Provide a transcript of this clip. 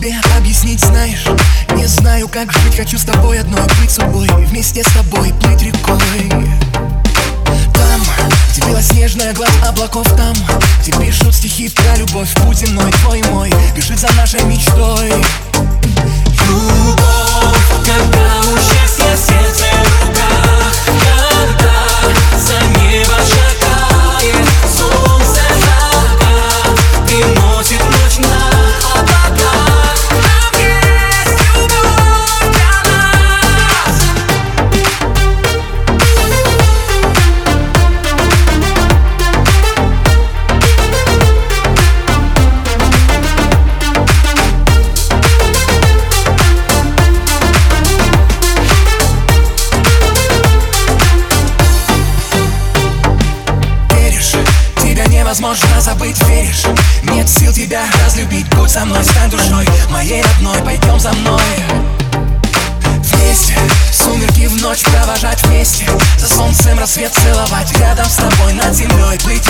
тебе объяснить знаешь? Не знаю, как жить, хочу с тобой одно Быть судьбой, вместе с тобой плыть рекой. Там, где белоснежная глаз облаков Там, где пишут стихи про любовь Путь земной, твой и мой Бежит за нашей мечтой. Невозможно забыть, веришь? Нет сил тебя разлюбить, будь со мной, стань душой Моей родной, пойдем за мной. Вместе, сумерки в ночь провожать вместе За солнцем рассвет целовать Рядом с тобой над землей плыть